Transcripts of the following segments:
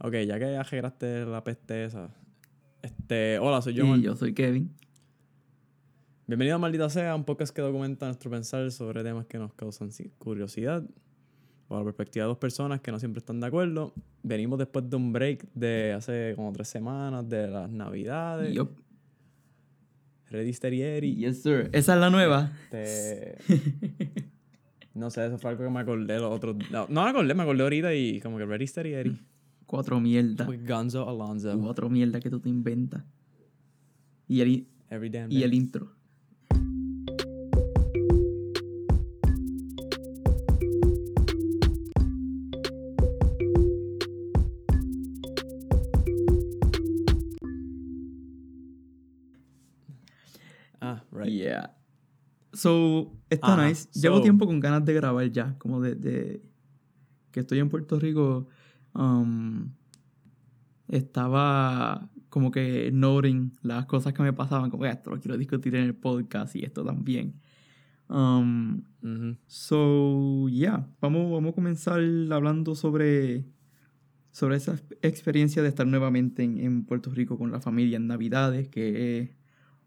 Ok, ya que arreglaste la peste esa. Este, hola, soy yo. Y Mar- yo soy Kevin. Bienvenido a Maldita Sea, un podcast que documenta nuestro pensar sobre temas que nos causan curiosidad. Por la perspectiva de dos personas que no siempre están de acuerdo. Venimos después de un break de hace como tres semanas de las navidades. Steady Eddie. Yes, sir. Esa es la nueva. Este, no sé, eso fue algo que me acordé los otros... No, no me acordé, me acordé ahorita y como que Eddie. Cuatro mierdas. With Gonzo Alonso. Cuatro mierdas que tú te inventas. Y el, i- Every damn y el intro. Ah, right. Yeah. So, está Ajá, nice. Llevo so- tiempo con ganas de grabar ya. Como de, de- que estoy en Puerto Rico. Um, estaba como que noting las cosas que me pasaban. Como "Ah, esto lo quiero discutir en el podcast y esto también. Um, Ujú. So, yeah, vamos, vamos a comenzar hablando sobre, sobre esa ex- experiencia de estar nuevamente en, en Puerto Rico con la familia en Navidades, que es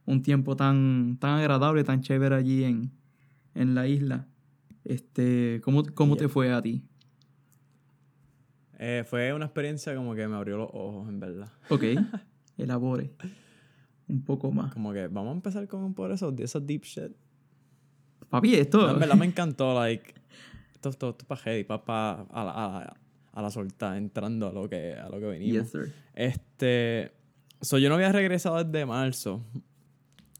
un tiempo tan, tan agradable, tan chévere allí en, en la isla. Este, ¿Cómo, cómo te Yeah. fue a ti? Eh, fue una experiencia como que me abrió los ojos, en verdad. Ok, elabore un poco más. Como que vamos a empezar con por eso, de esos deep shit. Papi, esto... No, en verdad me encantó, like, esto, esto, esto para heavy, para a, la, a, la, a la solta, entrando a lo que, a lo que venimos. Yes, sir. Este, so, yo no había regresado desde marzo.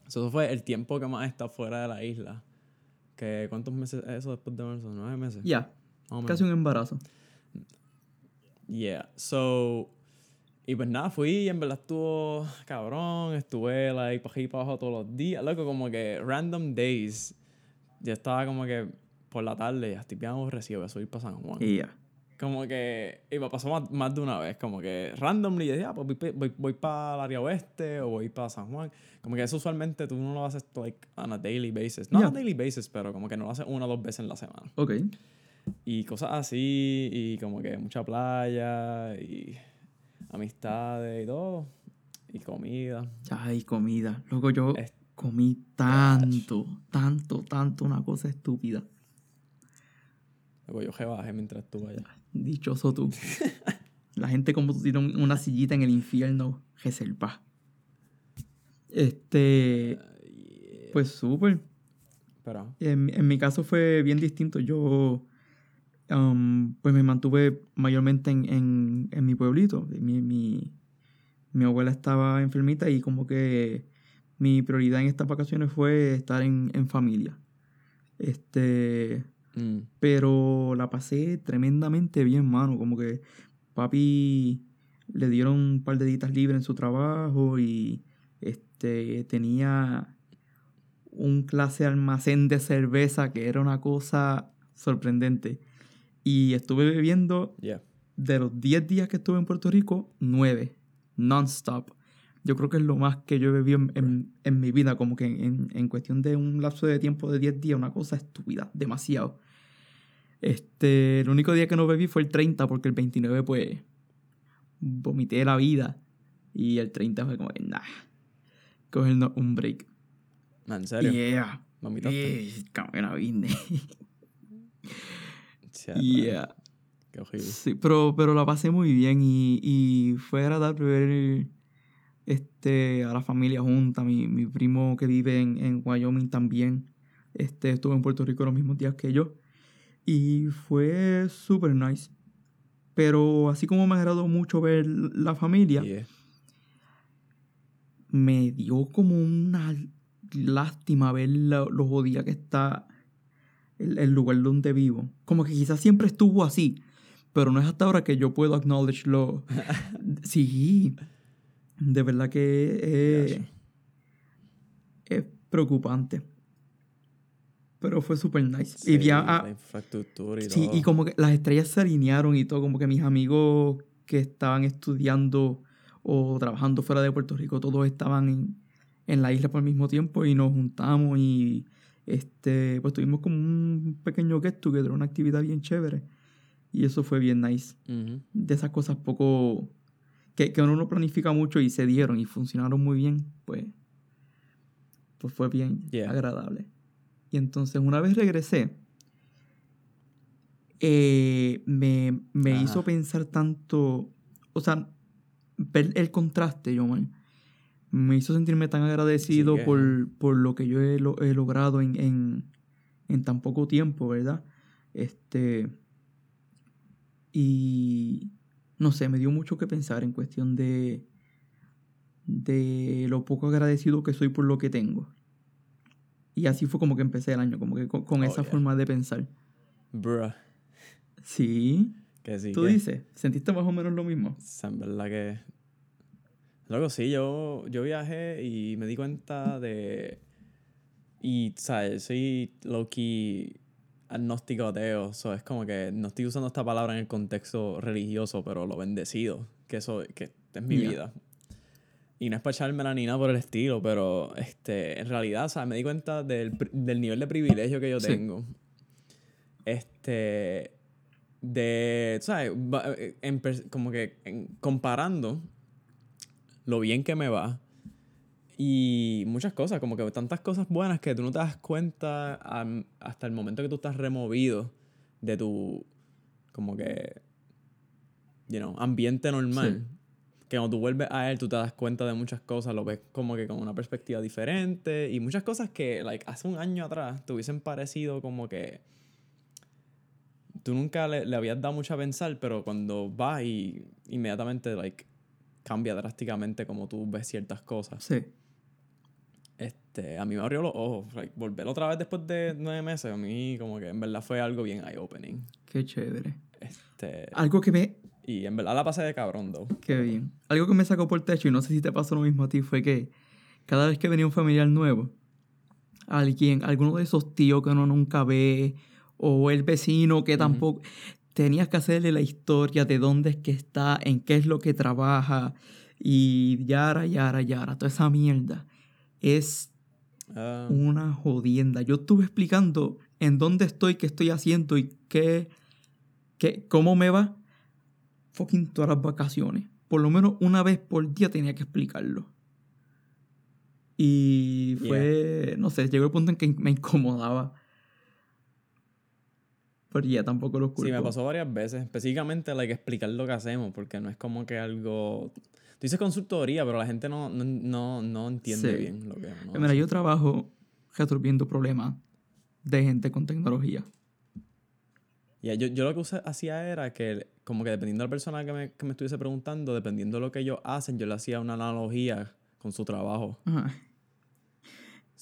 So, eso fue el tiempo que más he estado fuera de la isla. Que, ¿Cuántos meses es eso después de marzo? ¿Nueve meses? Ya, menos. casi un embarazo. Yeah, so. Y pues nada, fui y en verdad estuvo cabrón. Estuve, like, para para abajo todos los días. Loco, como que random days. Ya estaba como que por la tarde, ya estoy bien aborrecido, voy a subir para San Juan. Y ya. Como que. Y me pasó más, más de una vez, como que randomly. Yo decía, ah, pues voy, voy, voy para el área oeste o voy para San Juan. Como que eso usualmente tú no lo haces, like, on a daily basis. No Yeah. on a daily basis, pero como que no lo haces una o dos veces en la semana Ok. Y cosas así, y como que mucha playa, y amistades y todo, y comida. Ay, comida. Loco, yo Es- comí tanto, tanto, tanto, una cosa estúpida. Luego yo rebajé mientras estuve allá. Dichoso tú. La gente como tú tiene un- una sillita en el infierno, reserva. Este, pues súper. Pero, En, en mi caso fue bien distinto. Yo, um, pues me mantuve mayormente en, en, en mi pueblito. Mi, mi, mi abuela estaba enfermita y como que mi prioridad en estas vacaciones fue estar en, en familia. Este, mm, pero la pasé tremendamente bien, mano. Como que papi le dieron un par de días libres en su trabajo y este tenía un clase almacén de cerveza que era una cosa sorprendente. Y estuve bebiendo yeah. de los 10 días que estuve en Puerto Rico, 9, non-stop. Yo creo que es lo más que yo he bebido en, en- en mi vida, como que en, en cuestión de un lapso de tiempo de 10 días, una cosa estúpida, demasiado. Este, el único día que no bebí fue el 30, porque el 29 pues vomité la vida. Y el 30 fue como que, nah, cogernos un break. ¿En serio? Yeah. ¿Vomitaste? Eh, Chá, yeah. Qué horrible. Sí, pero, pero la pasé muy bien y, y fue agradable ver este, a la familia junta. Mi, mi primo que vive en, en Wyoming también este, estuvo en Puerto Rico los mismos días que yo. Y fue súper nice. Pero así como me agradó mucho ver la familia, Yeah. me dio como una lástima ver lo, lo jodida que está el, el lugar donde vivo. Como que quizás siempre estuvo así, pero no es hasta ahora que yo puedo acknowledge lo... sí, de verdad que eh, es preocupante. Pero fue súper nice. Sí, y vi a- la infraestructura y Sí, todo. y como que las estrellas se alinearon y todo, como que mis amigos que estaban estudiando o trabajando fuera de Puerto Rico, todos estaban en, en la isla por el mismo tiempo y nos juntamos y este, pues tuvimos como un pequeño get together, una actividad bien chévere. Y eso fue bien nice. Ujú. De esas cosas poco... Que, que uno no planifica mucho y se dieron y funcionaron muy bien, pues... Pues fue bien Yeah. agradable. Y entonces una vez regresé, eh, me, me Ajá. hizo pensar tanto... O sea, ver el contraste, yo, man. Me hizo sentirme tan agradecido que, por, por lo que yo he, lo- he logrado en, en, en tan poco tiempo, ¿verdad? Este. Y. No sé, me dio mucho que pensar en cuestión de. de lo poco agradecido que soy por lo que tengo. Y así fue como que empecé el año, como que con, con Oh, esa yeah. forma de pensar. Bruh. Sí. Que sí. Tú que- dices, ¿sentiste más o menos lo mismo? En verdad que. Luego sí, yo, yo viajé y me di cuenta de. Y, ¿sabes? Soy low-key agnóstico ateo. So, es como que no estoy usando esta palabra en el contexto religioso, pero lo bendecido. Que eso que es mi Ya. vida. Y no es para echármela ni nada por el estilo, pero este, en realidad, ¿sabes? Me di cuenta del, del nivel de privilegio que yo Sí. tengo. Este. De. ¿Sabes? Eh, en como que en- comparando lo bien que me va. Y muchas cosas, como que tantas cosas buenas que tú no te das cuenta hasta el momento que tú estás removido de tu, como que, you know, ambiente normal. Que cuando tú vuelves a él, tú te das cuenta de muchas cosas, lo ves como que con una perspectiva diferente. Y muchas cosas que, like, hace un año atrás te hubiesen parecido como que tú nunca le, le habías dado mucho a pensar, pero cuando vas y inmediatamente, like, cambia drásticamente como tú ves ciertas cosas. Sí. Este, a mí me abrió los ojos. Like, volver otra vez después de nueve meses, a mí como que en verdad fue algo bien eye-opening. Qué chévere. Este, Algo que me, y en verdad la pasé de cabrón, though. Qué bien. Algo que me sacó por el techo, y no sé si te pasó lo mismo a ti, fue que cada vez que venía un familiar nuevo, alguien, alguno de esos tíos que uno nunca ve, o el vecino que tampoco, tenías que hacerle la historia de dónde es que está, en qué es lo que trabaja, y yara, yara, yara, toda esa mierda. Es Ah, una jodienda. Yo estuve explicando en dónde estoy, qué estoy haciendo y qué, qué cómo me va. Fucking todas las vacaciones. Por lo menos una vez por día tenía que explicarlo. Y fue, no sé, llegó el punto en que me incomodaba. Pero ya tampoco lo culpo. sí, me pasó varias veces. Específicamente, like, explicar lo que hacemos, porque no es como que algo... Tú dices consultoría, pero la gente no, no, no, no entiende Sí. bien lo que uno Mira, hace. yo trabajo resolviendo problemas de gente con tecnología. Ya, yo, yo lo que usé- hacía era que, como que dependiendo de la persona que me, que me estuviese preguntando, dependiendo de lo que ellos hacen, yo le hacía una analogía con su trabajo. Ajá.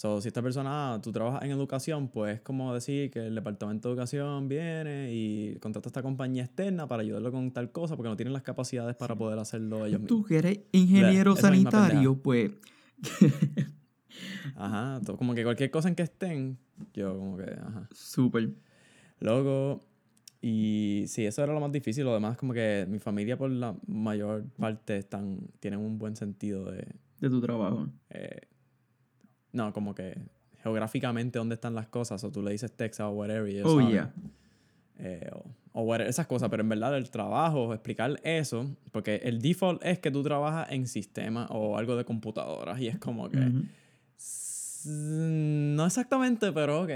So, si esta persona, tú trabajas en educación, pues es como decir que el departamento de educación viene y contrata a esta compañía externa para ayudarlo con tal cosa porque no tienen las capacidades para poder hacerlo ellos Tú mismos. que eres ingeniero sanitario, pues Ajá, to- como que cualquier cosa en que estén, yo como que, ajá. súper. Luego, y sí, eso era lo más difícil. Lo demás, como que mi familia por la mayor parte están, tienen un buen sentido de, de tu trabajo. eh, no, como que geográficamente dónde están las cosas. O tú le dices Texas o whatever y Oh, saben. yeah. Eh, o, o whatever, esas cosas. Pero en verdad el trabajo, explicar eso, porque el default es que tú trabajas en sistemas o algo de computadoras y es como que... No exactamente, pero ok.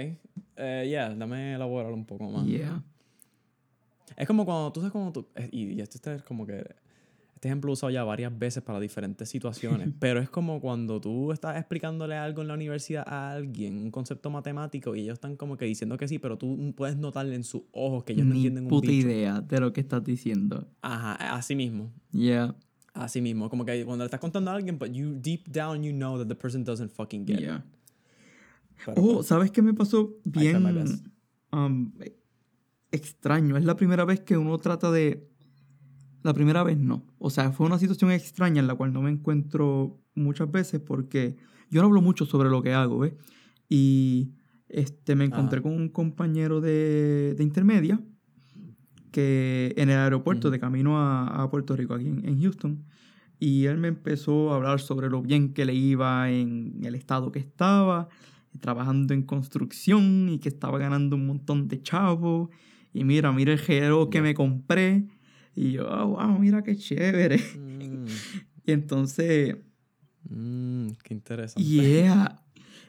Eh, yeah, dame elaborar un poco más. Yeah. Es como cuando tú sabes como tú. eh, Y, y esto es como que. Este ejemplo lo he usado ya varias veces para diferentes situaciones. pero es como cuando tú estás explicándole algo en la universidad a alguien, un concepto matemático, y ellos están como que diciendo que sí, pero tú puedes notarle en sus ojos que ellos no Ni entienden un puta bicho. idea de lo que estás diciendo. Ajá, así mismo. Yeah. Así mismo. Como que cuando le estás contando a alguien, but you deep down you know that the person doesn't fucking get it. Yeah. Pero, Oh, pues, ¿sabes qué me pasó bien um, extraño? Es la primera vez que uno trata de... La primera vez no. O sea, fue una situación extraña en la cual no me encuentro muchas veces porque yo no hablo mucho sobre lo que hago, ¿ves? Y este, me encontré Ajá. con un compañero de, de intermedia que en el aeropuerto de camino a, a Puerto Rico, aquí en, en Houston, y él me empezó a hablar sobre lo bien que le iba en el estado que estaba, trabajando en construcción y que estaba ganando un montón de chavos Y mira, mira el gelo que me compré. Y yo, oh, wow, mira qué chévere. Mm, Y entonces, mm, qué interesante. yeah,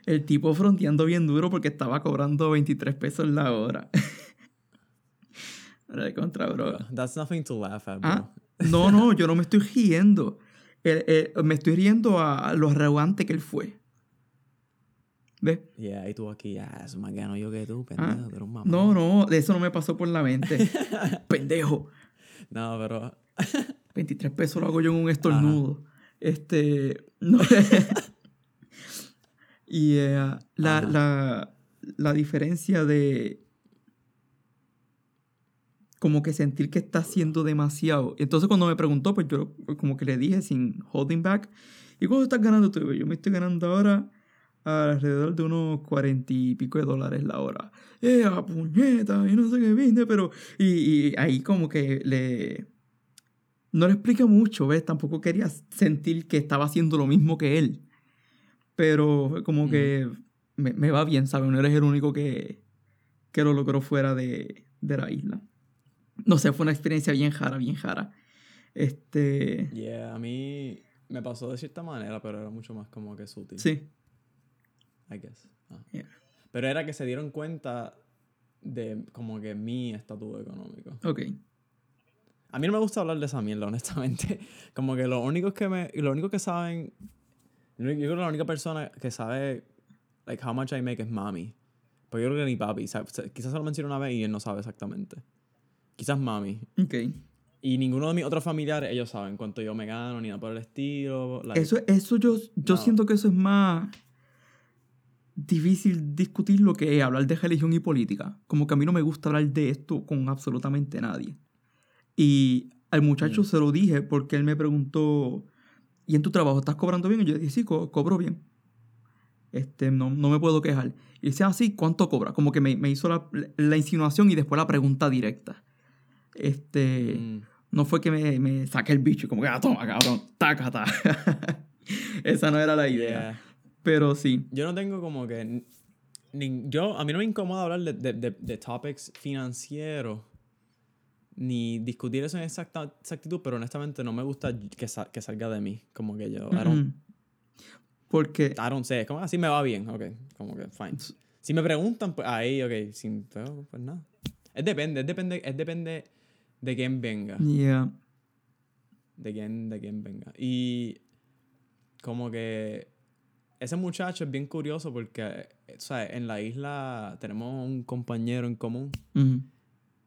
el tipo fronteando bien duro porque estaba cobrando 23 pesos la hora. Era de contra, bro. That's nothing to laugh at, bro. Ah, no, no, yo no me estoy riendo. El- el- me estoy riendo a lo arrogante que él fue. ¿Ves? Yeah, y tú aquí, ah, es más gano yo que tú, Ah, pendejo, tú eres un mamá. No, no, eso no me pasó por la mente. Pendejo. No, pero 23 pesos lo hago yo en un estornudo. Este. No. y eh, la, la, la diferencia de. Como que sentir que está haciendo demasiado. Entonces, cuando me preguntó, pues yo como que le dije sin holding back. ¿Y cuánto estás ganando tú? Yo me estoy ganando ahora alrededor de unos cuarenta y pico de dólares la hora. ¡Eh, a puñeta! Y no sé qué viste, pero. Y, y ahí como que le. No le explica mucho, ¿ves? Tampoco quería sentir que estaba haciendo lo mismo que él. Pero fue como que me, me va bien, ¿sabes? No eres el único que, que lo logró fuera de, de la isla. No sé, fue una experiencia bien jara, bien jara. Este. yeah, a mí me pasó de cierta manera, pero era mucho más como que sutil. Sí. I guess. Ah. Yeah. Pero era que se dieron cuenta de como que mi estatus económico. Ok. A mí no me gusta hablar de esa mierda, honestamente. Como que lo único que me... Lo único que saben... Yo creo que la única persona que sabe like how much I make es mami. Porque yo creo que ni papi. sabe- Quizás se lo mencioné una vez y él no sabe exactamente. Quizás mami. Ok. Y ninguno de mis otros familiares, ellos saben cuánto yo me gano, ni nada por el estilo. like- Eso, eso yo, yo No. siento que eso es más difícil discutir lo que es hablar de religión y política. Como que a mí no me gusta hablar de esto con absolutamente nadie. Y al muchacho Mm. se lo dije porque él me preguntó, ¿y en tu trabajo estás cobrando bien? Y yo dije, sí, co- cobro bien. Este, no, no me puedo quejar. Y dice, ah, sí, ¿cuánto cobra? Como que me, me hizo la, la insinuación y después la pregunta directa. Este... Mm. No fue que me, me saque el bicho y como que, ah, toma, cabrón, tácata. Esa no era la idea. Yeah. Pero sí. Yo no tengo como que... ni- yo, a mí no me incomoda hablar de, de, de, de topics financieros ni discutir eso en exacta, exactitud, pero honestamente no me gusta que, sa- que salga de mí. Como que yo... I don't, Mm. Porque, I don't say. Como así me va bien. Ok, como que fine. Si me preguntan, pues ahí, ok. Sin, pues nada. Es depende, es depende, es depende de quién venga. yeah. de quién, de quién venga. Y como que ese muchacho es bien curioso porque, eh, o sea, en la isla tenemos un compañero en común Ujú.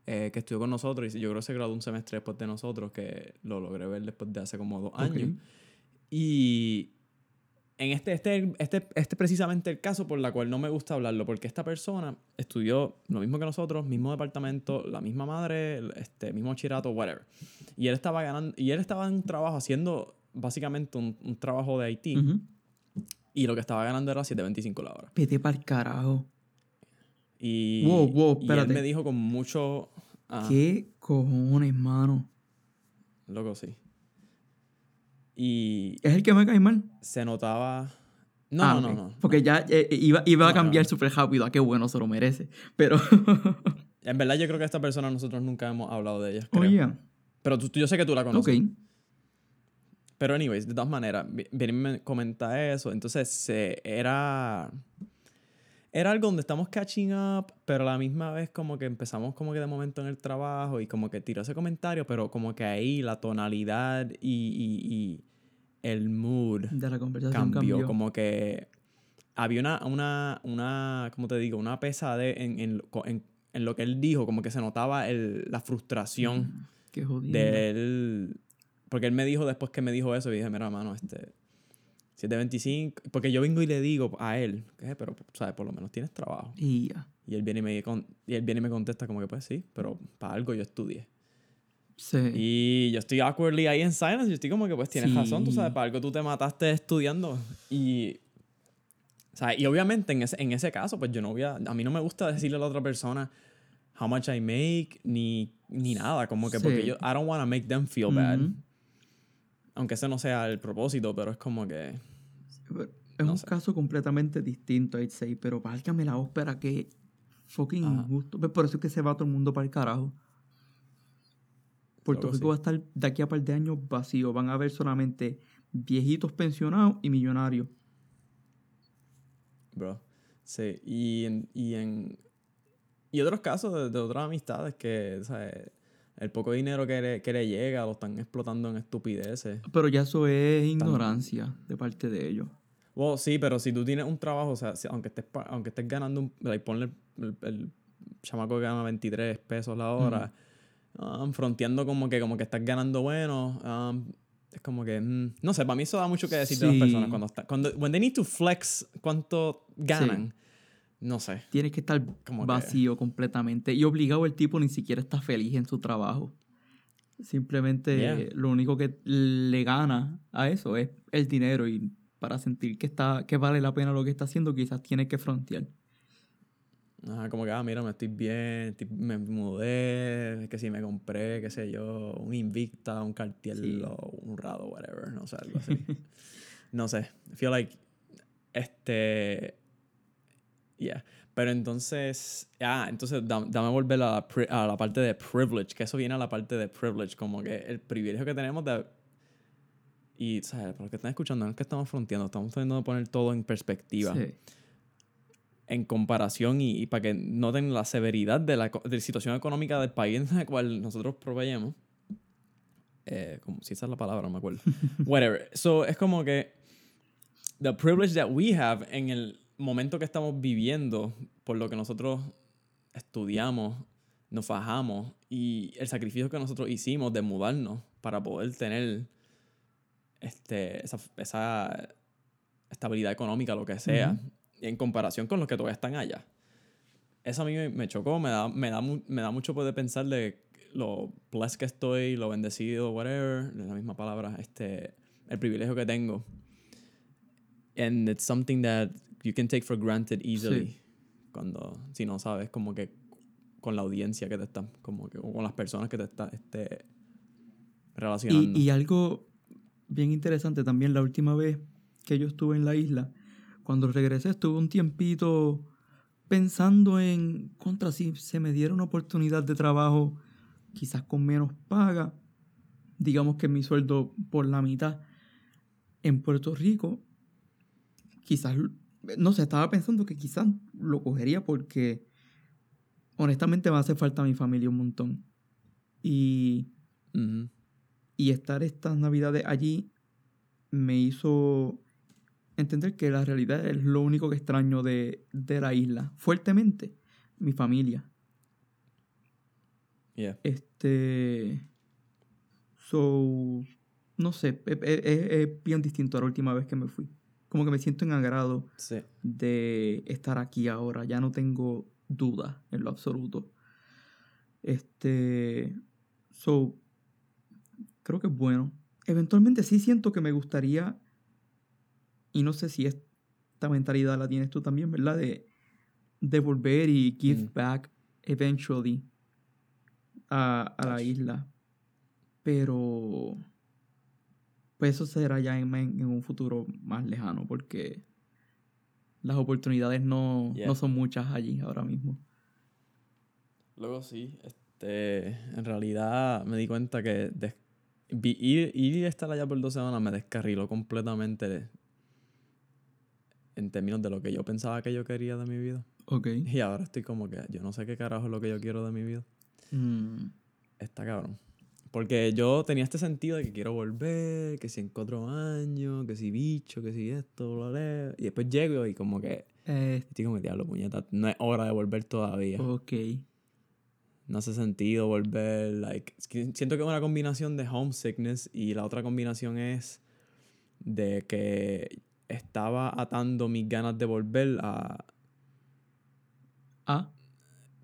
eh, que estudió con nosotros y yo creo que se graduó un semestre después de nosotros, que lo logré ver después de hace como dos Ok. años. Y en este, este, este, este es precisamente el caso por la cual no me gusta hablarlo, porque esta persona estudió lo mismo que nosotros, mismo departamento, la misma madre, este mismo chirato, whatever. Y él estaba ganando, y él estaba en un trabajo haciendo básicamente un, un trabajo de IT, Ujú. Y lo que estaba ganando era 7.25 la hora. Vete para el carajo. Y, Wow, wow, y él me dijo con mucho... ah, ¿Qué cojones, mano? Loco, sí. Y ¿Es el que me cae mal? se notaba... No, Ah, no, no, no. Porque ya eh, iba, iba a No, no, cambiar no. súper rápido. Ah, qué bueno, se lo merece. Pero, En verdad yo creo que esta persona nosotros nunca hemos hablado de ella. creo. oye, Pero tú, yo sé que tú la ok. Pero anyways, de todas maneras, vi- viene y me comenta eso. Entonces, se, era... Era algo donde estamos catching up, pero a la misma vez como que empezamos como que de momento en el trabajo y como que tiró ese comentario, pero como que ahí la tonalidad y, y- y el mood De la conversación cambió. cambió. Como que había una, una, una, ¿cómo te digo? Una pesadez en, en, en, en lo que él dijo, como que se notaba el, la frustración Mm, de él. Porque él me dijo después que me dijo eso, y dije, mira, mano, este. 725. Porque yo vengo y le digo a él, ¿qué? Pero, ¿sabes? Por lo menos tienes trabajo. Y ya. Y él viene y me, con- y él viene y me contesta, como que, pues sí, pero para algo yo estudié. Sí. Y yo estoy awkwardly ahí en silence. Yo estoy como que, pues tienes Sí. razón, tú sabes, para algo tú te mataste estudiando. Y. O sea, y obviamente en ese, en ese caso, pues yo no voy a. A mí no me gusta decirle a la otra persona how much I make, ni, ni nada. Como que porque Sí. yo. I don't want to make them feel bad. Ujú. Aunque ese no sea el propósito, pero es como que. Es No un sé. caso completamente distinto, I'd say, pero válgame la ópera, qué fucking Ajá. injusto. Pues Por eso es que se va todo el mundo para el carajo. Puerto Loco, Rico sí. va a estar de aquí a par de años vacío. Van a haber solamente viejitos pensionados y millonarios. Bro. Sí, y en, y en y otros casos de, de otras amistades que, ¿sabes? El poco dinero que le, que le llega lo están explotando en estupideces. Pero ya eso es ignorancia de parte de ellos. Well, sí, pero si tú tienes un trabajo, o sea, si- aunque estés, aunque estés ganando, un, like, ponle el, el, el chamaco que gana 23 pesos la hora, um, fronteando como que, como que estás ganando bueno, um, es como que, mm, no sé, para mí eso da mucho que decir de las Sí. personas cuando están, cuando, when they need to flex cuánto ganan, no sé. Tienes que estar Como que- vacío completamente. Y obligado el tipo ni siquiera está feliz en su trabajo. Simplemente Yeah. lo único que le gana a eso es el dinero. Y para sentir que está, que vale la pena lo que está haciendo, quizás tiene que frontear. Ajá, como que, ah, mira, me estoy bien, estoy- me mudé, que si me compré, qué sé yo, un Invicta, un Cartier Sí. un Rado, whatever, no sé, algo así. no sé, feel like, este, yeah. Pero entonces, ah, entonces da- dame volver a la, a la parte de privilege, que eso viene a la parte de privilege, como que el privilegio que tenemos de... Y, ¿sabes? Para los que están escuchando, no es que estamos fronteando, estamos tratando de poner todo en perspectiva Sí. en comparación y, y para que noten la severidad de la, de la situación económica del país en la cual nosotros proveemos. Eh, como si esa es la palabra, no me acuerdo. Whatever. So, es como que the privilege that we have en el momento que estamos viviendo, por lo que nosotros estudiamos, nos fajamos y el sacrificio que nosotros hicimos de mudarnos para poder tener este, esa, esa estabilidad económica, lo que sea, Ujú. en comparación con los que todavía están allá. Eso a mí me, chocó, me da, me, da me da mucho poder pensar de lo blessed que estoy, lo bendecido, whatever, la misma palabra, este, el privilegio que tengo. And it's something that you can take for granted easily. Cuando, si no sabes, como que con la audiencia que te está, como que con las personas que te está este, relacionando. Y, y algo bien interesante también, la última vez que yo estuve en la isla, cuando regresé estuve un tiempito pensando en contra si se me diera una oportunidad de trabajo quizás con menos paga, digamos que mi sueldo por la mitad en Puerto Rico, quizás, no sé, estaba pensando que quizás lo cogería porque honestamente me hace falta mi familia un montón. Y y estar estas navidades allí me hizo entender que la realidad es lo único que extraño de, de la isla. Fuertemente, mi familia. Yeah. Este. So. No sé, es- es bien distinto a la última vez que me fui. Como que me siento en agrado Sí. de estar aquí ahora. Ya no tengo dudas en lo absoluto. Este. So. Creo que es bueno. Eventualmente sí siento que me gustaría. Y no sé si esta mentalidad la tienes tú también, ¿verdad? De, de volver y give Mm. back eventually a, a la isla. Pero. Pues eso será ya en, en un futuro más lejano, porque las oportunidades no, Yeah. no son muchas allí ahora mismo. Luego sí, este, en realidad me di cuenta que vi- ir, ir y estar allá por dos semanas me descarriló completamente de- en términos de lo que yo pensaba que yo quería de mi vida. Ok. Y ahora estoy como que yo no sé qué carajo es lo que yo quiero de mi vida. Mm, Está cabrón. Porque yo tenía este sentido de que quiero volver, que si en cuatro años, que si bicho, que si esto, bla, bla. Y después llego y como que eh, estoy como diablo, puñeta, no es hora de volver todavía. ok. No hace sentido volver, like, siento que es una combinación de homesickness y la otra combinación es de que estaba atando mis ganas de volver a, Ah,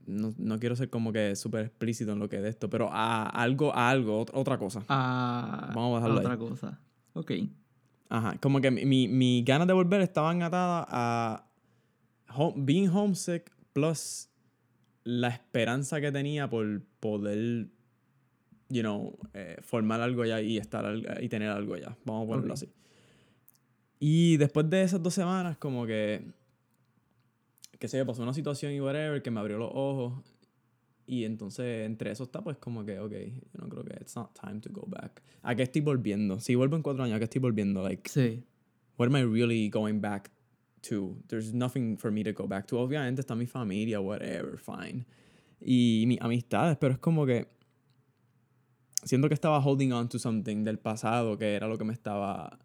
no, no quiero ser como que súper explícito en lo que es esto, pero a algo, a algo, ot- otra cosa. a, Vamos a a dejarlo otra ahí. cosa. Ok. Ajá, como que mi, mi, mis ganas de volver estaban atadas a home- being homesick plus la esperanza que tenía por poder, you know, eh, formar algo allá y estar y tener algo allá. Vamos a ponerlo así. Y después de esas dos semanas, como que, que sé yo, pasó una situación y whatever que me abrió los ojos. Y entonces, entre eso está, pues como que, ok, yo no creo que it's not time to go back. ¿A qué estoy volviendo? Si vuelvo en cuatro años, ¿a qué estoy volviendo? Like, Sí. what am I really going back to? There's nothing for me to go back to. Obviamente está mi familia, whatever, fine. Y mis amistades, pero es como que siento que estaba holding on to something del pasado que era lo que me estaba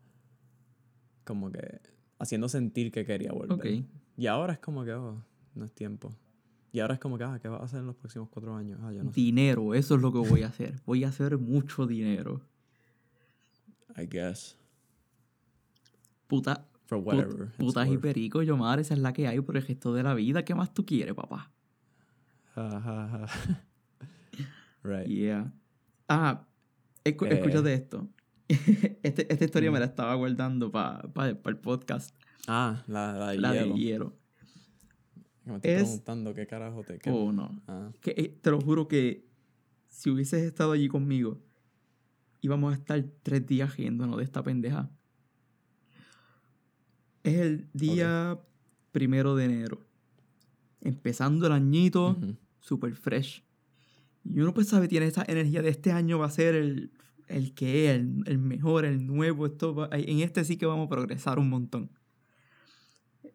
como que haciendo sentir que quería volver. Ok. Y ahora es como que, oh, no es tiempo. Y ahora es como que, ah, ¿qué vas a hacer en los próximos cuatro años? Ah, yo no sé. Dinero, eso es lo que voy a hacer. Voy a hacer mucho dinero. I guess. Puta, For put- whatever. it's putas y worth. perico, yo madre, esa es la que hay por el resto de la vida. ¿Qué más tú quieres, papá? Right. Yeah. Ah, escu- Eh. escúchate esto. Este- esta historia me la estaba guardando para el podcast. Ah, la, la de La hielo. de hielo. Me estoy Es- preguntando qué carajo te qué- Oh, no. Ah, Que, eh, te lo juro que si hubieses estado allí conmigo, íbamos a estar tres días riéndonos de esta pendeja. Es el día primero de enero. Empezando el añito, ujú. super fresh. Y uno pues sabe, tiene esa energía de este año va a ser el, el que es, el, el mejor, el nuevo. Esto va- en este sí que vamos a progresar un montón.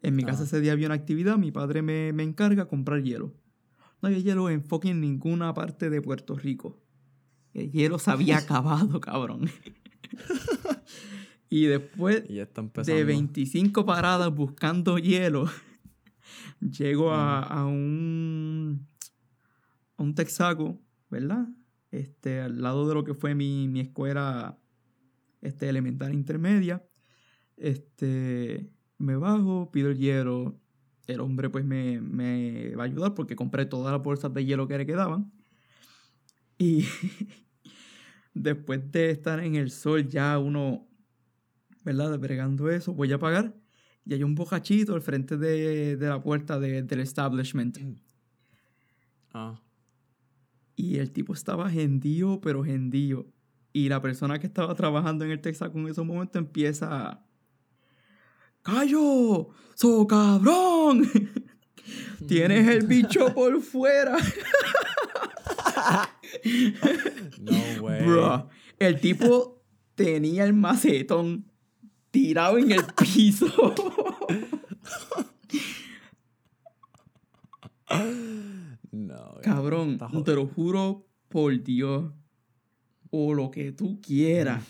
En mi casa Ajá. ese día había una actividad, mi padre me, me encarga comprar hielo. No había hielo en fucking ninguna parte de Puerto Rico. El hielo se había acabado, cabrón. y después Y de 25 paradas buscando hielo, llego a, a un a un Texaco, ¿verdad? Este, al lado de lo que fue mi, mi escuela este, elemental intermedia. Este, me bajo, pido el hielo. El hombre pues me, me va a ayudar porque compré todas las bolsas de hielo que le quedaban. Y después de estar en el sol ya uno, ¿verdad? Bregando eso, voy a pagar. Y hay un bocachito al frente de, de la puerta de- del establishment. Ah, Y el tipo estaba gendío, pero gendío. Y la persona que estaba trabajando en el Texaco en ese momento empieza a... ¡Callo! ¡So cabrón! ¡Tienes el bicho por fuera! no way. Bruh. El tipo tenía el macetón tirado en el piso. No. Cabrón, te lo juro por Dios. O lo que tú quieras.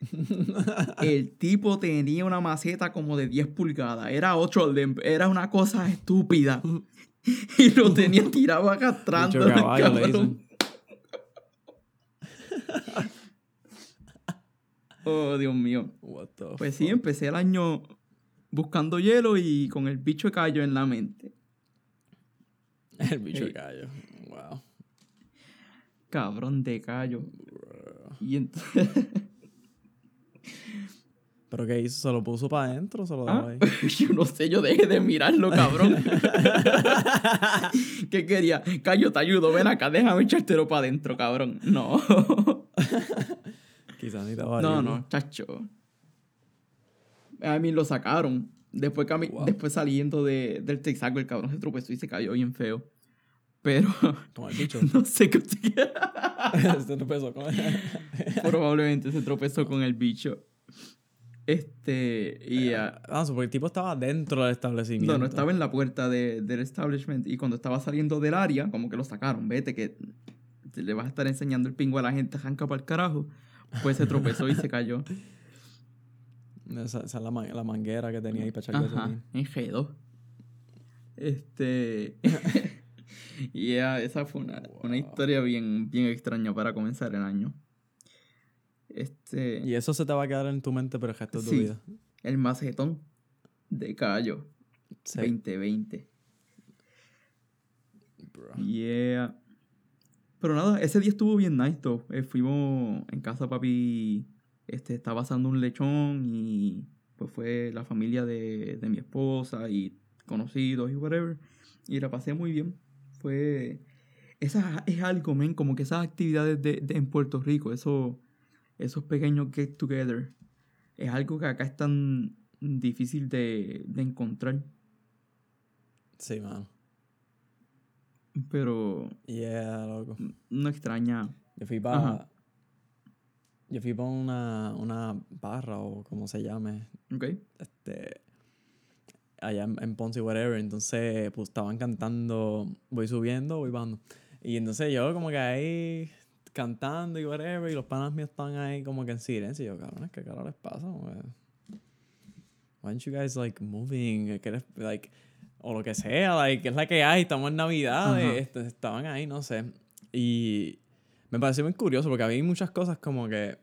El tipo tenía una maceta como de 10 pulgadas. Era 8 limp. Era una cosa estúpida. Y lo tenía tirado arrastrando. Oh, Dios mío. Pues sí, empecé el año buscando hielo y con el bicho de callo en la mente. El bicho Ey. callo. Wow. Cabrón de callo. Y entonces... ¿Pero qué hizo? ¿Se lo puso para adentro o se lo dejó Ah, ahí? Yo no sé, yo dejé de mirarlo, cabrón. ¿Qué quería? Callo, te ayudo, ven acá, déjame echártelo para adentro, cabrón. No. Quizás ni estaba no, no, chacho. A mí lo sacaron. Después, Wow. después saliendo de, del Texaco, el cabrón se tropezó y se cayó bien feo. Pero Como el bicho. no sé qué. Se tropezó con Probablemente se tropezó con el bicho. Este. Y. ah, Ah, so, porque el tipo estaba dentro del establecimiento. No, no estaba en la puerta de- del establishment y cuando estaba saliendo del área, como que lo sacaron, vete que le vas a estar enseñando el pingo a la gente, janca para el carajo. Pues se tropezó y se cayó. Esa, esa es la, man- la manguera que tenía ahí para echar gasolina. en G2. Este... y ya, esa fue una, historia bien, bien extraña para comenzar el año. Este... Y eso se te va a quedar en tu mente por el resto de tu Sí. vida. El macetón de Cayo Sí. 2020. Bro. Yeah. Pero nada, ese día estuvo bien nice, though. Eh, fuimos en casa papi, este, estaba asando un lechón y pues fue la familia de, de mi esposa y conocidos y whatever. Y la pasé muy bien. Fue... Esa es algo, men, como que esas actividades de, de- en Puerto Rico, eso, esos pequeños get together, es algo que acá es tan difícil de, de encontrar. Sí, mano. Pero Yeah, loco. no extraña. Yo fui para. Ajá. Yo fui para una, una barra o como se llame. ¿Ok? Este. Allá en, en Ponce, whatever. Entonces, pues estaban cantando. Voy subiendo, voy bajando. Y entonces yo, como que ahí. Cantando y whatever. Y los panas míos estaban ahí, como que en silencio. Y yo, cabrones, ¿qué carajo les pasa? Why aren't you guys like moving? ¿Qué les- like, o lo que sea, like, es la que hay, estamos en Navidad, Ajá. este, estaban ahí, no sé. Y me pareció muy curioso porque había muchas cosas como que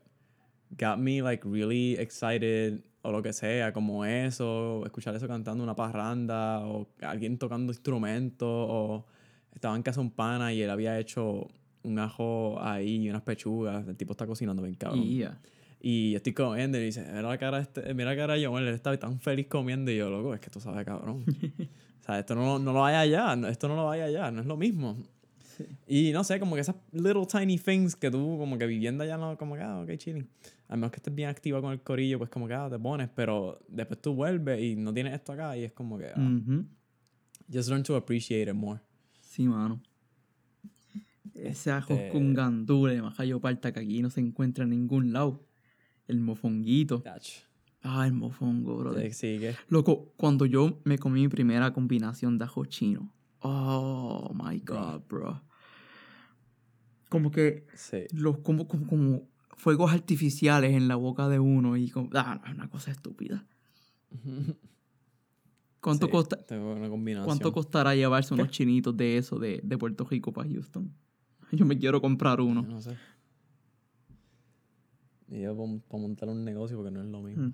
got me like really excited o lo que sea, como eso, escuchar eso cantando una parranda o alguien tocando instrumentos o estaba en casa un pana y él había hecho un ajo ahí y unas pechugas, el tipo está cocinando bien cabrón. Y ya. Y yo estoy comiendo y dice, mira la cara este, mira la cara de Joel, él estaba tan feliz comiendo y yo, loco, es que tú sabes, cabrón. o sea, esto no, no lo vaya allá, esto no lo vaya allá, no es lo mismo. Y no sé, como que esas little tiny things que tú, como que viviendo allá, no, como que, ah, ok, chilling. A menos que estés bien activa con el corillo, pues como que, ah, te pones, pero después tú vuelves y no tienes esto acá y es como que, ah, just learn to appreciate it more. Sí, mano. Ese ajo Este- con gandules, majayo palta que aquí no se encuentra en ningún lado. El mofonguito. Gotcha. Ah, el mofongo, bro. Sí, que Loco, cuando yo me comí mi primera combinación de ajo chino. Oh my god, bro. Como que sí. los como, como, como fuegos artificiales en la boca de uno y como, ah, no, es una cosa estúpida. ¿Cuánto, Sí, costa, tengo una combinación. ¿Cuánto costará llevarse unos chinitos de eso de, de Puerto Rico para Houston? Yo me quiero comprar Yo uno. No sé. Y yo para montar un negocio porque no es lo mismo.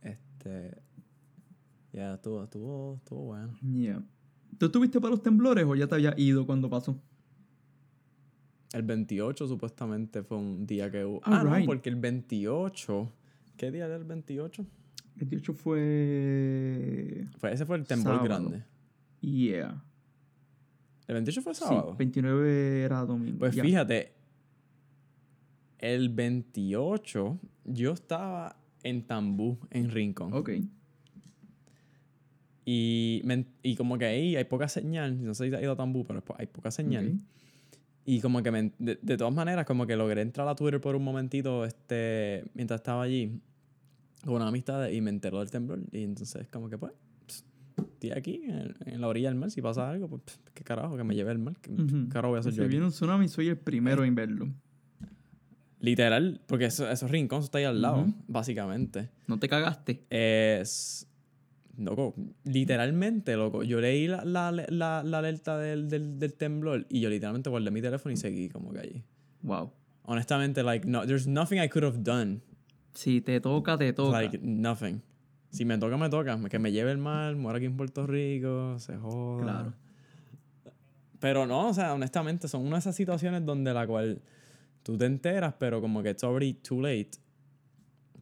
Este. Ya, estuvo, estuvo, estuvo bueno. Yeah. ¿Tú estuviste para los temblores o ya te había ido cuando pasó? El 28 supuestamente fue un día que hubo. Ah, Alright. no, porque el 28. ¿Qué día era el 28? El 18 fue... Fue, ese fue el temblor grande. Yeah. El 28 fue Sí, sábado. 29 era domingo. Pues ya. fíjate, el 28 yo estaba en Tambú, en Rincón. Ok. Y, me y como que ahí hay poca señal. No sé si has ido a Tambú, pero hay poca señal. ok. Y como que me de, de todas maneras, como que logré entrar a Twitter por un momentito este, mientras estaba allí con una amistad y me enteró del temblor. Y entonces como que pues, pss, estoy aquí en, en la orilla del mar. Si pasa algo, pues pss, qué carajo, que me lleve el mar. ¿Qué carajo voy a hacer Si yo aquí? viene un tsunami, soy el primero en verlo. Literal, porque eso, esos rincones está ahí al lado, Ujú. básicamente. ¿No te cagaste? Es. Loco, literalmente, loco. Yo leí la, la, la, la alerta del, del, del temblor y yo literalmente guardé mi teléfono y seguí como que allí. Wow. Honestamente, like, no, there's nothing I could have done. Si te toca, te toca. Like, nothing. Si me toca, me toca. Que me lleve el mal, muera aquí en Puerto Rico, se joda. Claro. Pero no, o sea, honestamente, son una de esas situaciones donde la cual tú te enteras, pero como que it's already too late.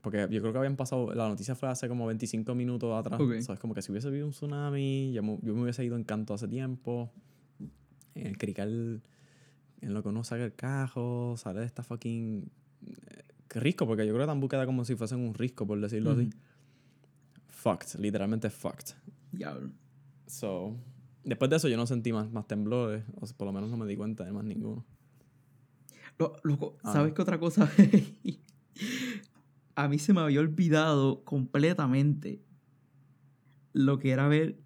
Porque yo creo que habían pasado, la noticia fue hace como 25 minutos atrás. Ok. O sea, es como que si hubiese habido un tsunami, yo me, yo me hubiese ido en canto hace tiempo. En el crical, en lo que uno saca el cajo, sale de esta fucking eh, risco, porque yo creo que tampoco queda como si fuesen un risco, por decirlo así. Ujú. Fucked, literalmente fucked. Diablo. So, después de eso yo no sentí más, más temblores, o sea, por lo menos no me di cuenta de más ninguno. Lo- loco, Ah. ¿sabes qué otra cosa? A mí se me había olvidado completamente lo que era ver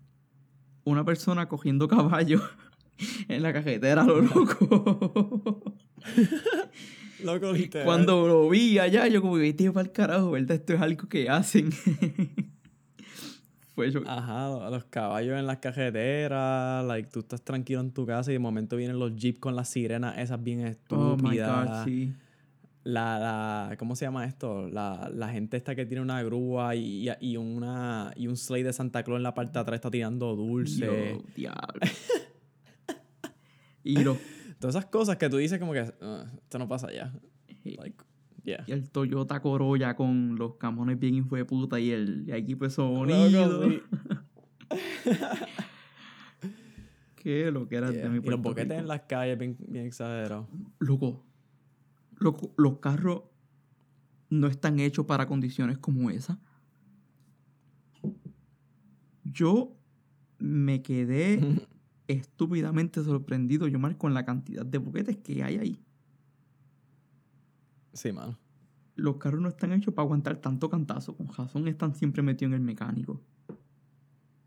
una persona cogiendo caballo en la cajetera, lo loco. Loco, literal. Cuando lo vi allá, yo como que, tío, para el carajo, ¿verdad? Esto es algo que hacen. Fue yo. Ajá, los caballos en las cajeteras, like, tú estás tranquilo en tu casa y de momento vienen los jeeps con las sirenas esas bien oh my estúpidas. god, sí. La, la, ¿cómo se llama esto? La, la gente esta que tiene una grúa y, y, una, y un sleigh de Santa Claus en la parte de atrás está tirando dulce. Yo, diablo. y, lo, Todas esas cosas que tú dices como que, "Ah, esto no pasa. Like, yeah. y el Toyota Corolla con los camones bien hijo de puta y el equipo de sonido. Loco, sí. Qué lo que era Yeah. de mi Y los boquetes Rico. en las calles bien, bien exagerados. Loco, los carros no están hechos para condiciones como esa. Yo me quedé estúpidamente sorprendido, yo con la cantidad de boquetes que hay ahí. Sí, mano. Los carros no están hechos para aguantar tanto cantazo. Con razón están siempre metidos en el mecánico.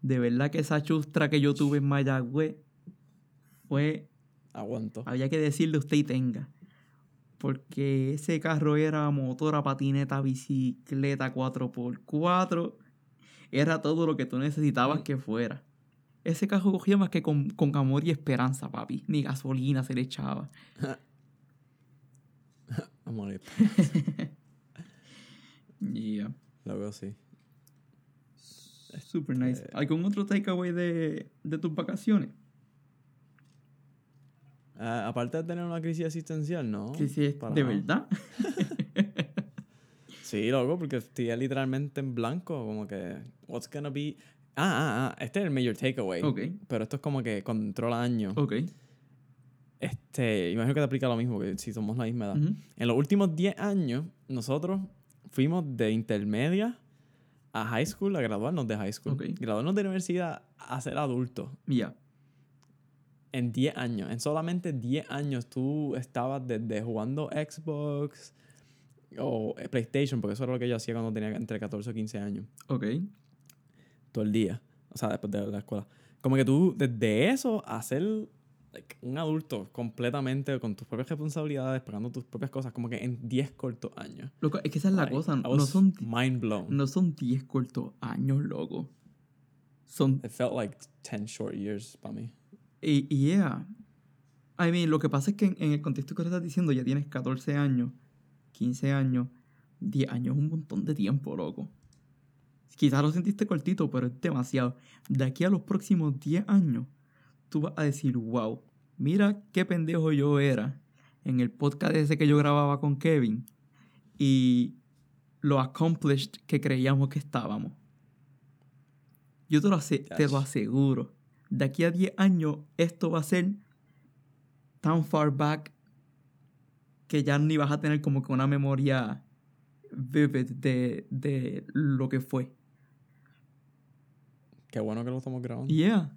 De verdad que esa chustra que yo tuve en Mayagüez fue... Aguanto. Había que decirle usted y tenga. Porque ese carro era motora, patineta, bicicleta 4x4. Era todo lo que tú necesitabas que fuera. Ese carro cogía más que con, con amor y esperanza, papi. Ni gasolina se le echaba. Amor, Yeah. luego sí. Super nice. ¿Algún otro takeaway de, de tus vacaciones? Ah, aparte de tener una crisis existencial, ¿no? Sí, sí, Para de nada. verdad. Sí, loco, porque estoy literalmente en blanco, como que, what's gonna be... Ah, ah, ah, este es el major takeaway. Ok. Pero esto es como que controla años. Ok. Este, imagino que te aplica lo mismo, que si somos la misma edad. Ujú. En los últimos 10 años, nosotros fuimos de intermedia a high school, a graduarnos de high school. Ok. Graduarnos de universidad a ser adultos. Ya. En 10 años. En solamente 10 años tú estabas desde jugando Xbox o eh, PlayStation, porque eso era lo que yo hacía cuando tenía entre 14 o 15 años. Ok. Todo el día. O sea, después de la escuela. Como que tú, desde eso, a ser like, un adulto completamente con tus propias responsabilidades, pagando tus propias cosas, como que en 10 cortos años. Loco, es que esa es la Like, cosa. No son, mind blown. no son 10 cortos años, loco. Son It felt like 10 short years para mí. Y, y yeah. I mean, lo que pasa es que en, en el contexto que estás diciendo ya tienes 14 años, 15 años, 10 años es un montón de tiempo, loco. Quizás lo sentiste cortito, pero es demasiado. De aquí a los próximos 10 años, tú vas a decir, wow, mira qué pendejo yo era en el podcast ese que yo grababa con Kevin y lo accomplished que creíamos que estábamos. Yo te lo, te aseguro. De aquí a 10 años, esto va a ser tan far back que ya ni vas a tener como que una memoria vivid de, de lo que fue. Qué bueno que lo estamos grabando. Yeah.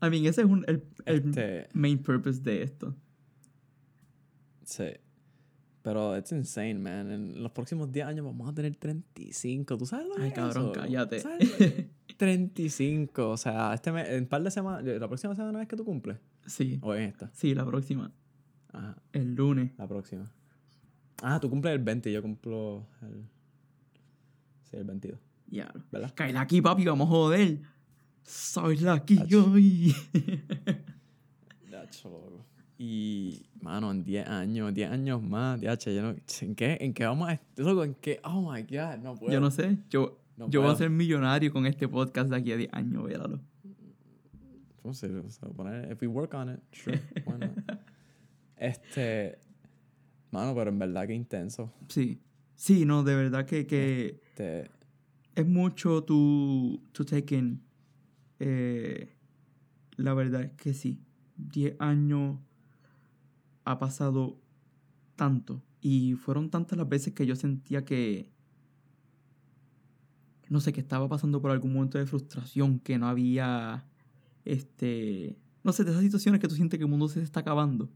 I mean, ese es un, el, el Este, main purpose de esto. sí. Pero it's insane, man. En los próximos 10 años vamos a tener 35. ¿Tú sabes lo que Ay, es cabrón, eso? cállate. ¿Sabes lo que es? 35. O sea, este mes, en par de semanas. ¿La próxima semana es que tú cumples? sí, ¿O en esta? sí, la próxima. Ajá, El lunes. la próxima. Ah, tú cumples el 20 y yo cumplo el. Sí, el 22. Ya. ¿Verdad? Cae aquí, papi, vamos a joder. Soy lucky Ach. hoy. Y, mano, en 10 años, 10 años más, DH, yo no, ¿en qué, ¿en qué vamos a ¿En qué? Oh my god, no puedo. Yo no sé. Yo, No yo voy a puedo. ser millonario con este podcast de aquí a 10 años, véralo. No sé, o sea, poner, if we work on it, sure, why not? Este, mano, pero en verdad que intenso. Sí. Sí, no, de verdad que, que Este, es mucho tu, tu take in. Eh, la verdad es que sí. 10 años ha pasado tanto. Y fueron tantas las veces que yo sentía que. No sé, que estaba pasando por algún momento de frustración, que no había. Este. No sé, de esas situaciones que tú sientes que el mundo se está acabando.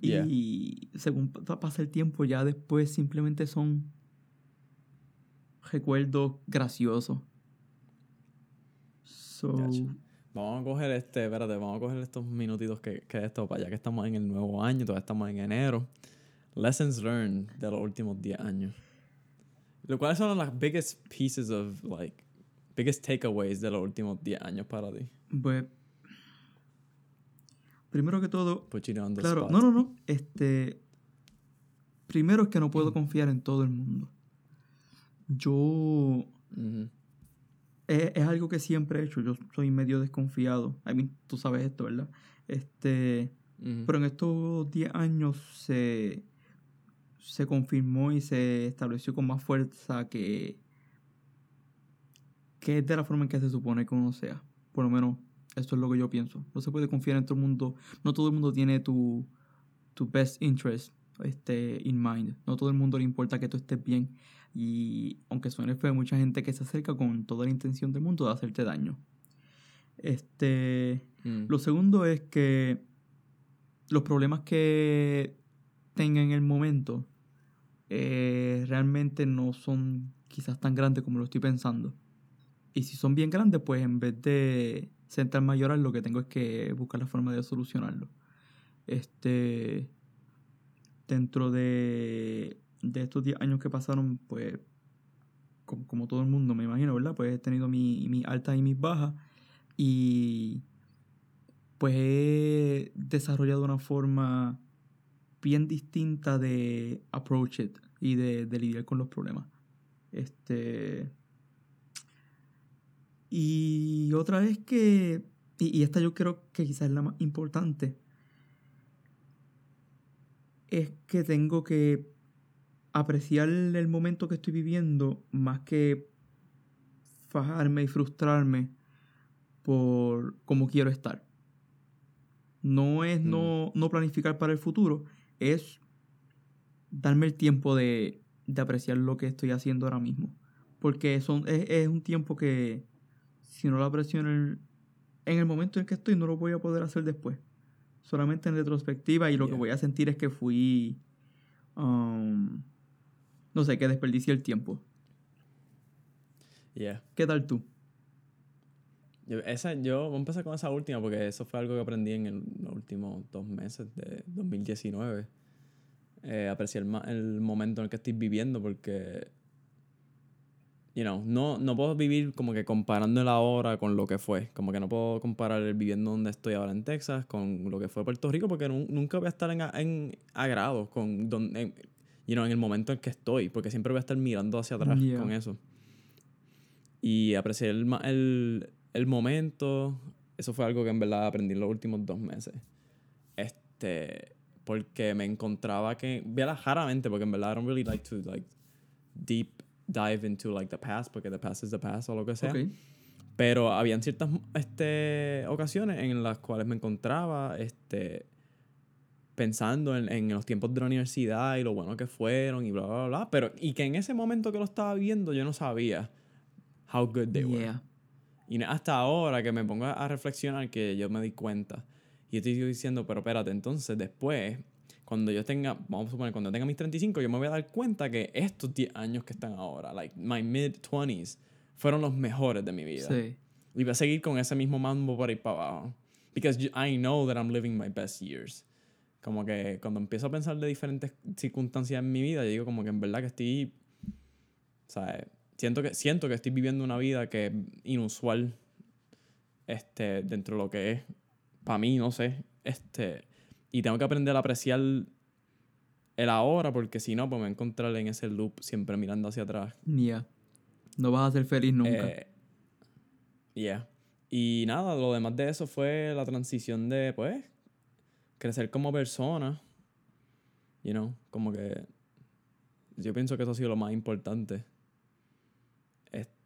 Yeah. Y según pa- pasa el tiempo, ya después simplemente son recuerdos graciosos. So. Vamos a coger este, espérate, vamos a coger estos minutitos que, que esto, para ya que estamos en el nuevo año, todavía estamos en enero. Lessons learned de los últimos 10 años. Cuáles son las biggest pieces of, like, biggest takeaways de los últimos 10 años para ti? pues, primero que todo, claro, no, no, no, este, primero es que no puedo Mm. confiar en todo el mundo. Yo, Ujú. es, es algo que siempre he hecho, yo soy medio desconfiado. I mean, tú sabes esto, ¿verdad? Este, Ujú. Pero en estos 10 años se, se confirmó y se estableció con más fuerza que, que es de la forma en que se supone que uno sea. Por lo menos, esto es lo que yo pienso. No se puede confiar en todo el mundo. No todo el mundo tiene tu, tu best interest este, in mind. No todo el mundo le importa que tú estés bien. Y aunque suene feo, hay mucha gente que se acerca con toda la intención del mundo de hacerte daño. Este, Mm. lo segundo es que los problemas que tenga en el momento eh, realmente no son quizás tan grandes como lo estoy pensando. Y si son bien grandes, pues en vez de sentarme a llorar, lo que tengo es que buscar la forma de solucionarlo. Este, dentro de, de estos 10 años que pasaron, pues, como, como todo el mundo, me imagino, ¿verdad? Pues he tenido mis mi altas y mis bajas. Y pues he desarrollado una forma bien distinta de approach it y de, de lidiar con los problemas. Este. Y otra es que, y, y esta yo creo que quizás es la más importante, es que tengo que apreciar el momento que estoy viviendo más que fajarme y frustrarme por cómo quiero estar. No es Mm. no, no planificar para el futuro, es darme el tiempo de, de apreciar lo que estoy haciendo ahora mismo. Porque son, es, es un tiempo que si no lo aprecio en el, en el momento en que estoy, no lo voy a poder hacer después. Solamente en retrospectiva y lo que voy a sentir es que fui, um, no sé, que desperdicié el tiempo. Yeah. ¿Qué tal tú? Yo, esa, yo voy a empezar con esa última porque eso fue algo que aprendí en el- los últimos dos meses de 2019. Eh, apreciar ma- el momento en el que estoy viviendo porque, you know, no, no puedo vivir como que comparando el ahora con lo que fue. Como que no puedo comparar el viviendo donde estoy ahora en Texas con lo que fue Puerto Rico porque nu- nunca voy a estar en, en agrado con donde, en, you know, en el momento en que estoy porque siempre voy a estar mirando hacia atrás Yeah. con eso y apreciar el, el, el momento. Eso fue algo que en verdad aprendí en los últimos dos meses. Este, porque me encontraba que, vela raramente, porque en verdad I don't really like to like deep dive into like the past, porque the past is the past o lo que sea. Ok. Pero habían ciertas este, ocasiones en las cuales me encontraba este, pensando en, en los tiempos de la universidad y lo bueno que fueron y bla, bla, bla. Pero, y que en ese momento que lo estaba viendo yo no sabía how good they were. Y no- hasta ahora que me pongo a reflexionar que yo me di cuenta. Y yo estoy diciendo, pero espérate, entonces después, cuando yo tenga, vamos a suponer, cuando tenga mis 35, yo me voy a dar cuenta que estos 10 años que están ahora, like my mid-20s, fueron los mejores de mi vida. Sí. Y voy a seguir con ese mismo mambo por ahí para abajo. Because I know that I'm living my best years. Como que cuando empiezo a pensar de diferentes circunstancias en mi vida, yo digo como que en verdad que estoy... ¿Sabes? Siento que, siento que estoy viviendo una vida que es inusual este, dentro de lo que es. Para mí, no sé. Este, y tengo que aprender a apreciar el ahora porque si no, pues me voy a encontrar en ese loop siempre mirando hacia atrás Yeah. No vas a ser feliz nunca. eh, yeah. Y nada, lo demás de eso fue la transición de, pues, crecer como persona. You know, como que yo pienso que eso ha sido lo más importante.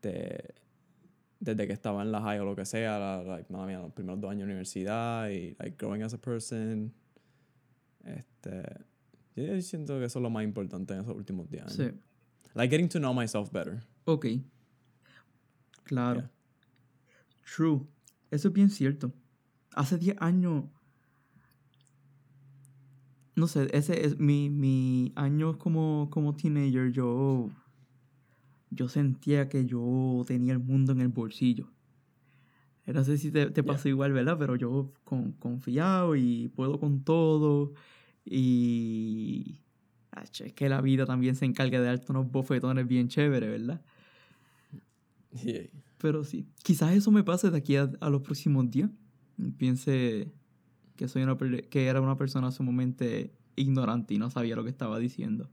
Este, desde que estaba en la high o lo que sea, la, like, mía, los primeros dos años de universidad y like growing as a person. Este, yo siento que eso es lo más importante en esos últimos 10 años. sí. Like getting to know myself better. Ok. Claro. Yeah. True. Eso es bien cierto. Hace 10 años. No sé, ese es mi, mi año como, como teenager. Yo. Yo sentía que yo tenía el mundo en el bolsillo. No sé si te, te pasó igual, ¿verdad? Pero yo con, confiado y puedo con todo. Y. ach, Es que la vida también se encarga de darte unos bofetones bien chéveres, ¿verdad? Yeah. Pero sí, quizás eso me pase de aquí a, a los próximos días. Piense que soy una que era una persona sumamente ignorante y no sabía lo que estaba diciendo.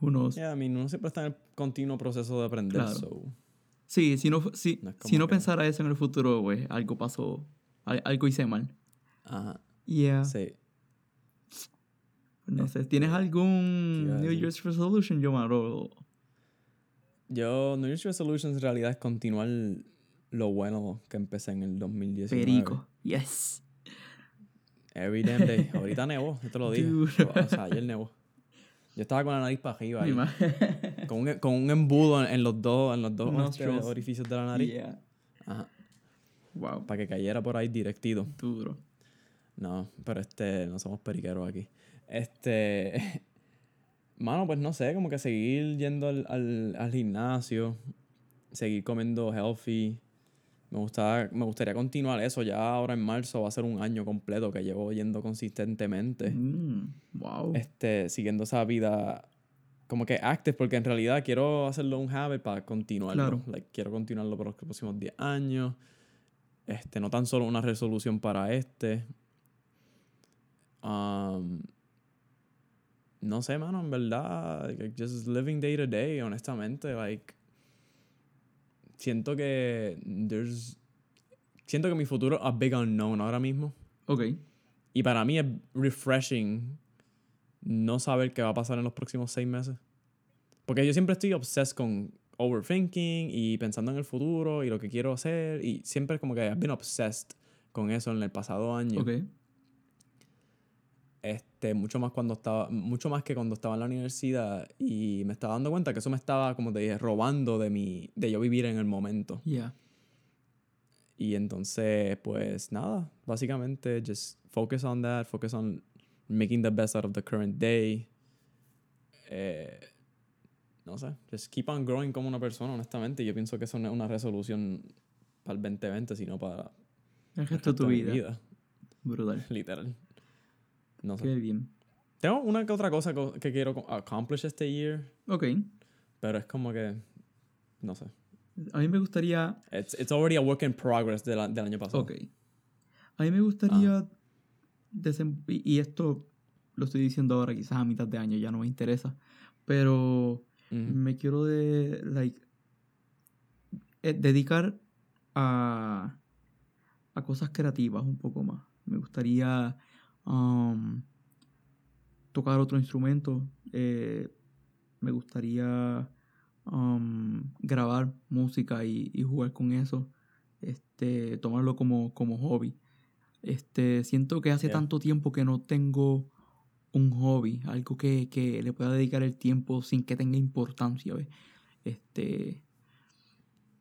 Unos Yeah, I mean, uno siempre está en el continuo proceso de aprender. Claro. So, Sí, si no, si, No si no pensara eso en el futuro, pues algo pasó, al- algo hice mal. ajá. Yeah. Sí. No sé, ¿tienes algún New? Year's resolution, Yomar? Yo, New Year's Resolutions en realidad es continuar lo bueno que empecé en el 2019. Perico. Yes. Every damn day. Ahorita nevó, yo te lo. Dude. O sea, ayer nevó. Yo estaba con la nariz para arriba ahí, con, un, con un embudo en, en los dos, en los dos Nostrils. orificios de la nariz. Yeah. Ajá. Wow. Para que cayera por ahí directito. Duro. No, pero este, no somos periqueros aquí. Este, mano, pues no sé, como que seguir yendo al, al, al gimnasio, seguir comiendo healthy. Me, gusta, me gustaría continuar eso. Ya ahora en marzo va a ser un año completo que llevo yendo consistentemente. Mm, wow. Este, siguiendo esa vida como que active, porque en realidad quiero hacerlo un habit para continuarlo. Claro. Like, quiero continuarlo por los próximos 10 años. Este, no tan solo una resolución para este. Um, no sé, mano, en verdad, like, just living day to day, honestamente, like, siento que there's, siento que mi futuro es a big unknown ahora mismo. Ok. Y para mí es refreshing no saber qué va a pasar en los próximos seis meses. Porque yo siempre estoy obsessed con overthinking y pensando en el futuro y lo que quiero hacer. Y siempre como que I've been obsessed con eso en el pasado año. Ok. Este, mucho más cuando estaba, mucho más que cuando estaba en la universidad y me estaba dando cuenta que eso me estaba, como te dije, robando de mi, de yo vivir en el momento. Yeah. Y entonces, pues nada, básicamente just focus on that, focus on making the best out of the current day. Eh, no sé, just keep on growing como una persona, honestamente. Yo pienso que eso no es una resolución para el 2020, sino para El resto de tu mi vida. Brutal. literal. No sé. Qué bien. Tengo una que otra cosa co- que quiero co- accomplish este year, Ok. pero es como que, no sé. A mí me gustaría. It's, it's already a work in progress del, del año pasado. Ok. A mí me gustaría. desem- Y esto lo estoy diciendo ahora, quizás a mitad de año, ya no me interesa. Pero me quiero de. Like. eh, dedicar a. a cosas creativas un poco más. Me gustaría. Um, tocar otro instrumento. eh, me gustaría um, grabar música y, y jugar con eso. Este, tomarlo como, como hobby. Este, siento que hace Yeah. tanto tiempo que no tengo un hobby, algo que, que le pueda dedicar el tiempo sin que tenga importancia. ¿ves? Este,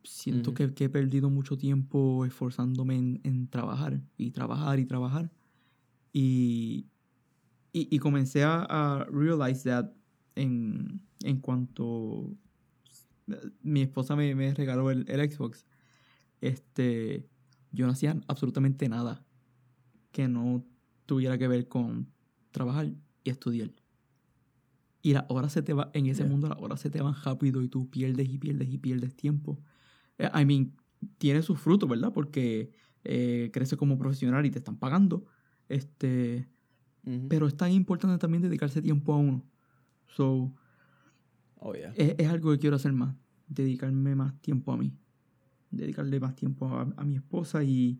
siento que he perdido mucho tiempo esforzándome en, en trabajar y trabajar y trabajar. Y, y, y comencé a, a realize that en, en cuanto mi esposa me, me regaló el, el Xbox, este, yo no hacía absolutamente nada que no tuviera que ver con trabajar y estudiar. Y las horas se te va, en ese Yeah. mundo las horas se te van rápido y tú pierdes y pierdes y pierdes tiempo. Eh, I mean, tiene sus frutos, ¿verdad? Porque eh, creces como profesional y te están pagando. Este, pero es tan importante también dedicarse tiempo a uno. So, Oh, yeah. es, es algo que quiero hacer más. Dedicarme más tiempo a mí. Dedicarle más tiempo a, a mi esposa y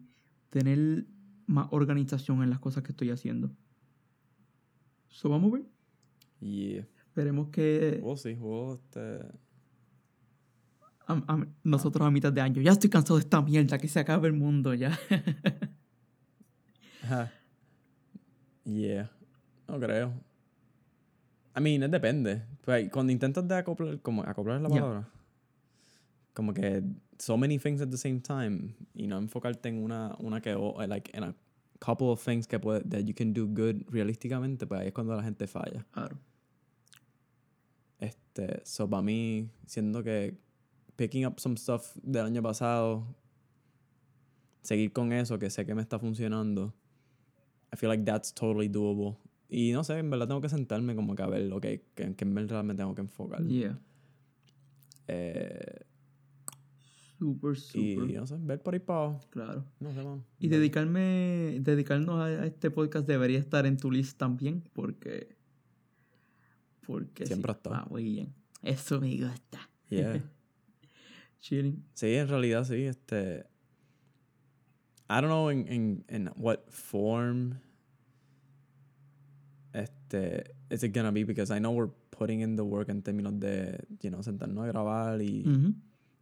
tener más organización en las cosas que estoy haciendo. So, vamos a ver. Yeah. Esperemos que. We'll, este, a- a- nosotros a mitad de año. Ya estoy cansado de esta mierda, que se acabe el mundo ya. Ajá. Yeah. No creo. I mean, it depende. Pues, cuando intentas de acoplar, como acoplar la Yeah. palabra. Como que so many things at the same time y no enfocarte en una, una que, o like, en a couple of things que puede, that you can do good realísticamente, pues ahí es cuando la gente falla. claro. Este, so para mí, siendo que picking up some stuff del año pasado, seguir con eso, que sé que me está funcionando, I feel like that's totally doable. Y no sé, en verdad tengo que sentarme como que a ver, ok, que, que en verdad me tengo que enfocar. Yeah. Eh, Super, y super. no sé, ver por ahí para abajo. Claro. No sé, man. Y dedicarme, dedicarnos a, este podcast debería estar en tu list también, porque. Porque Siempre sí. estado. Ah, muy bien. Eso me gusta. Yeah. Chilling. Sí, en realidad sí, este... I don't know in, in, in what form este is it gonna be because I know we're putting in the work en términos de, you know, sentarnos a grabar y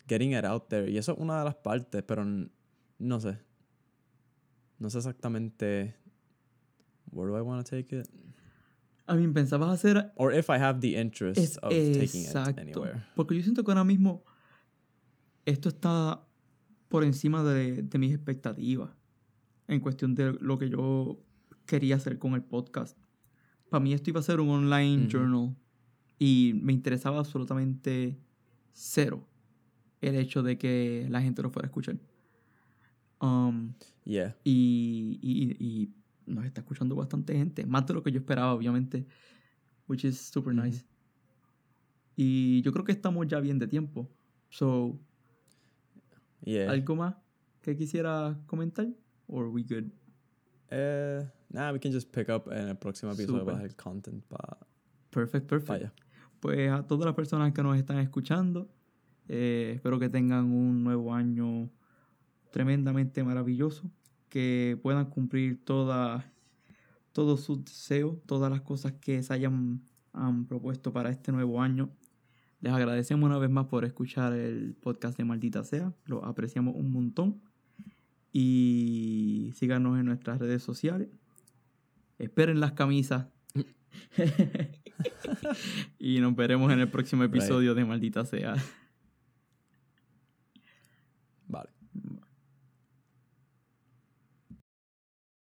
getting it out there. Y eso es una de las partes, pero no sé. No sé exactamente where do I want to take it A mí pensabas hacer. or if I have the interest Es, of taking it anywhere. Porque yo siento que ahora mismo esto está por encima de, de mis expectativas en cuestión de lo que yo quería hacer con el podcast. Para mí esto iba a ser un online journal y me interesaba absolutamente cero el hecho de que la gente lo fuera a escuchar. Um, Yeah. y, y, y nos está escuchando bastante gente, más de lo que yo esperaba, obviamente, which is super nice. Y yo creo que estamos ya bien de tiempo. So, Yeah. ¿algo más que quisiera comentar? Or we good? Eh, nah, we can just pick up en el próximo episodio Super. el content para Perfect, perfect. allá. Pues a todas las personas que nos están escuchando, eh, espero que tengan un nuevo año tremendamente maravilloso, que puedan cumplir todas todos sus deseos, todas las cosas que se hayan han propuesto para este nuevo año. Les agradecemos una vez más por escuchar el podcast de Maldita Sea, lo apreciamos un montón. Y síganos en nuestras redes sociales. Esperen las camisas. y nos veremos en el próximo episodio de Maldita Sea.